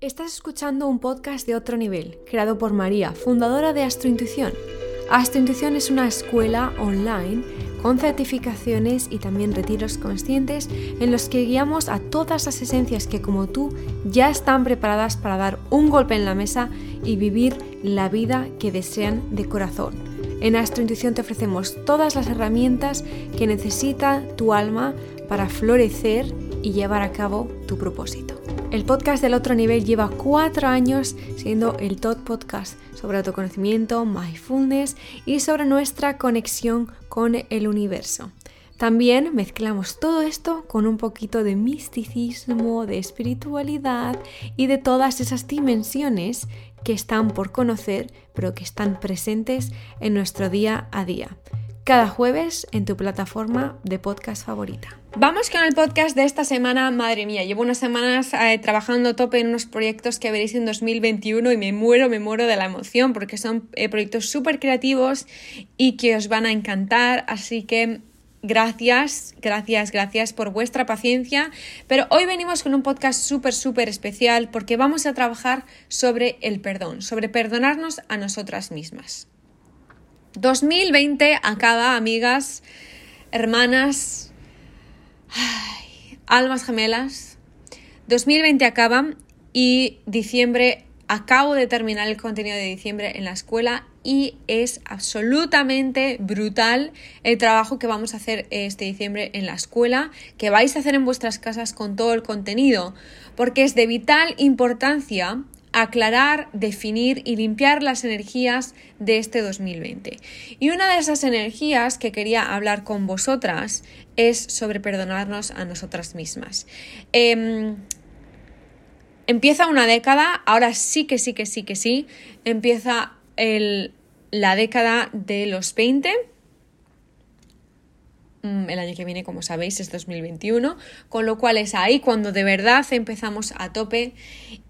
Estás escuchando un podcast de otro nivel, creado por María, fundadora de Astrointuición. Astrointuición es una escuela online con certificaciones y también retiros conscientes en los que guiamos a todas las esencias que como tú ya están preparadas para dar un golpe en la mesa y vivir la vida que desean de corazón. En Astrointuición te ofrecemos todas las herramientas que necesita tu alma para florecer y llevar a cabo tu propósito. El podcast del otro nivel lleva cuatro años siendo el top podcast sobre autoconocimiento, mindfulness y sobre nuestra conexión con el universo. También mezclamos todo esto con un poquito de misticismo, de espiritualidad y de todas esas dimensiones que están por conocer, pero que están presentes en nuestro día a día cada jueves en tu plataforma de podcast favorita. Vamos con el podcast de esta semana. Madre mía, llevo unas semanas eh, trabajando tope en unos proyectos que veréis en 2021 y me muero, me muero de la emoción porque son eh, proyectos súper creativos y que os van a encantar. Así que Gracias, gracias, gracias por vuestra paciencia. Pero hoy venimos con un podcast súper, súper especial porque vamos a trabajar sobre el perdón, sobre perdonarnos a nosotras mismas. 2020 acaba, amigas, hermanas, almas gemelas. 2020 acaba y diciembre, acabo de terminar el contenido de diciembre en la escuela y es absolutamente brutal el trabajo que vamos a hacer este diciembre en la escuela, que vais a hacer en vuestras casas con todo el contenido, porque es de vital importancia aclarar, definir y limpiar las energías de este 2020. Y una de esas energías que quería hablar con vosotras es sobre perdonarnos a nosotras mismas. Em, empieza una década, ahora sí que sí que sí que sí, empieza la década de los 20 Mm, el año que viene, como sabéis, es 2021, con lo cual es ahí cuando de verdad empezamos a tope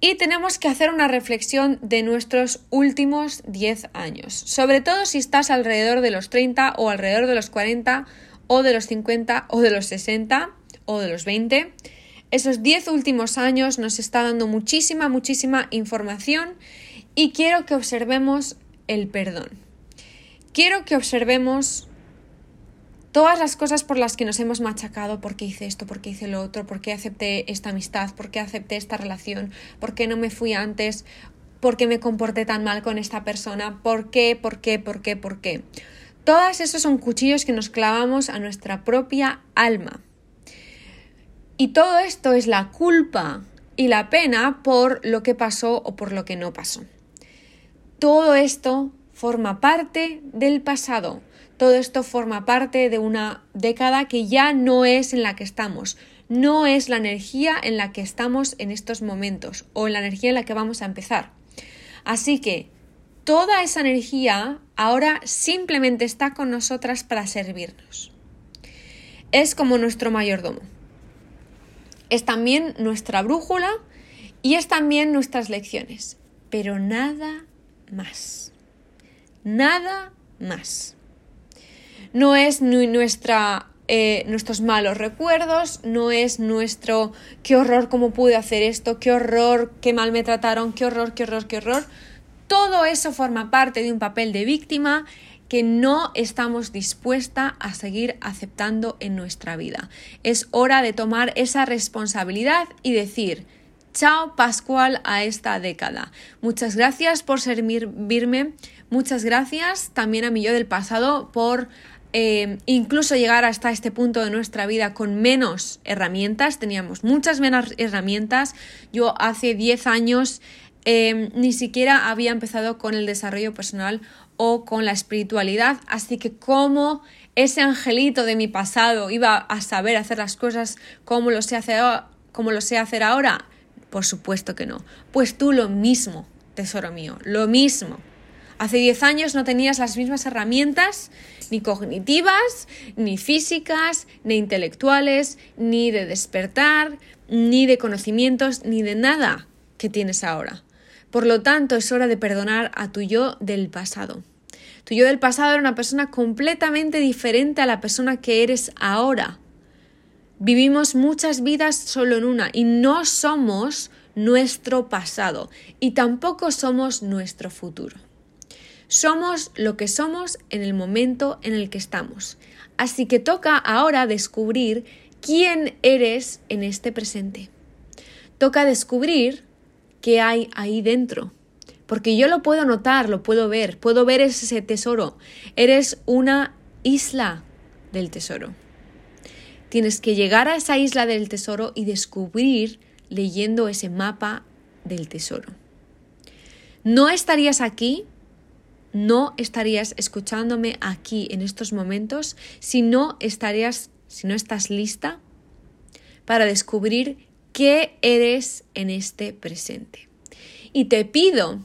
y tenemos que hacer una reflexión de nuestros últimos 10 años, sobre todo si estás alrededor de los 30 o alrededor de los 40 o de los 50 o de los 60 o de los 20. Esos 10 últimos años nos está dando muchísima, muchísima información y quiero que observemos el perdón. Quiero que observemos todas las cosas por las que nos hemos machacado, por qué hice esto, por qué hice lo otro, por qué acepté esta amistad, por qué acepté esta relación, por qué no me fui antes, por qué me comporté tan mal con esta persona, por qué, por qué, por qué, por qué. Todas esos son cuchillos que nos clavamos a nuestra propia alma. Y todo esto es la culpa y la pena por lo que pasó o por lo que no pasó. Todo esto forma parte del pasado, todo esto forma parte de una década que ya no es en la que estamos, no es la energía en la que estamos en estos momentos o en la energía en la que vamos a empezar. Así que toda esa energía ahora simplemente está con nosotras para servirnos. Es como nuestro mayordomo. Es también nuestra brújula y es también nuestras lecciones, pero nada más. Nada más no es nuestra eh, nuestros malos recuerdos, no es nuestro qué horror, cómo pude hacer esto, qué horror, qué mal me trataron, qué horror, qué horror, qué horror. Todo eso forma parte de un papel de víctima que no estamos dispuesta a seguir aceptando en nuestra vida. Es hora de tomar esa responsabilidad y decir, chao Pascual a esta década. Muchas gracias por servirme, muchas gracias también a mi yo del pasado por eh, incluso llegar hasta este punto de nuestra vida con menos herramientas, teníamos muchas menos herramientas. Yo hace 10 años eh, ni siquiera había empezado con el desarrollo personal o con la espiritualidad, así que como ese angelito de mi pasado iba a saber hacer las cosas como lo sé hacer, como lo sé hacer ahora, por supuesto que no. Pues tú lo mismo, tesoro mío, lo mismo. Hace 10 años no tenías las mismas herramientas, ni cognitivas, ni físicas, ni intelectuales, ni de despertar, ni de conocimientos, ni de nada que tienes ahora. Por lo tanto, es hora de perdonar a tu yo del pasado. Tu yo del pasado era una persona completamente diferente a la persona que eres ahora. Vivimos muchas vidas solo en una y no somos nuestro pasado y tampoco somos nuestro futuro. Somos lo que somos en el momento en el que estamos. Así que toca ahora descubrir quién eres en este presente. Toca descubrir qué hay ahí dentro. Porque yo lo puedo notar, lo puedo ver, puedo ver ese tesoro. Eres una isla del tesoro. Tienes que llegar a esa isla del tesoro y descubrir leyendo ese mapa del tesoro. No estarías aquí, no estarías escuchándome aquí en estos momentos si no estarías, si no estás lista para descubrir qué eres en este presente. Y te pido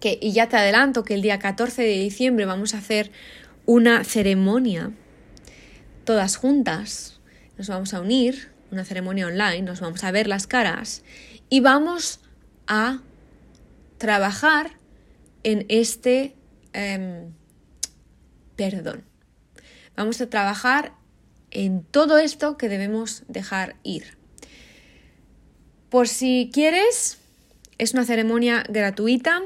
que, y ya te adelanto que el día 14 de diciembre vamos a hacer una ceremonia todas juntas, nos vamos a unir, una ceremonia online, nos vamos a ver las caras y vamos a trabajar en este em, perdón. Vamos a trabajar en todo esto que debemos dejar ir. Por si quieres, es una ceremonia gratuita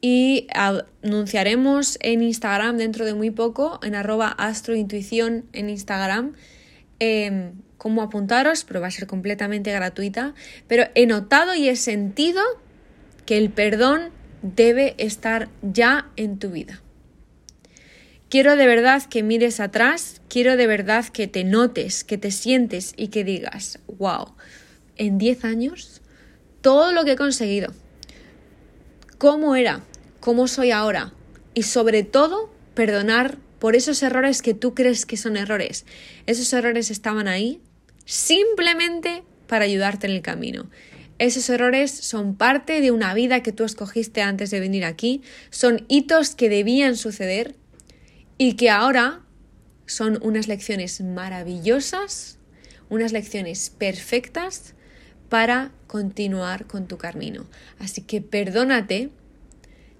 y anunciaremos en Instagram dentro de muy poco, en arroba astrointuición en Instagram, eh, cómo apuntaros, pero va a ser completamente gratuita. Pero he notado y he sentido que el perdón debe estar ya en tu vida. Quiero de verdad que mires atrás, quiero de verdad que te notes, que te sientes y que digas, wow, en 10 años, todo lo que he conseguido, cómo era, cómo soy ahora y sobre todo perdonar por esos errores que tú crees que son errores. Esos errores estaban ahí simplemente para ayudarte en el camino. Esos errores son parte de una vida que tú escogiste antes de venir aquí, son hitos que debían suceder y que ahora son unas lecciones maravillosas, unas lecciones perfectas para continuar con tu camino. Así que perdónate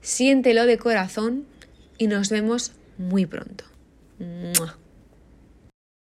siéntelo de corazón y nos vemos muy pronto.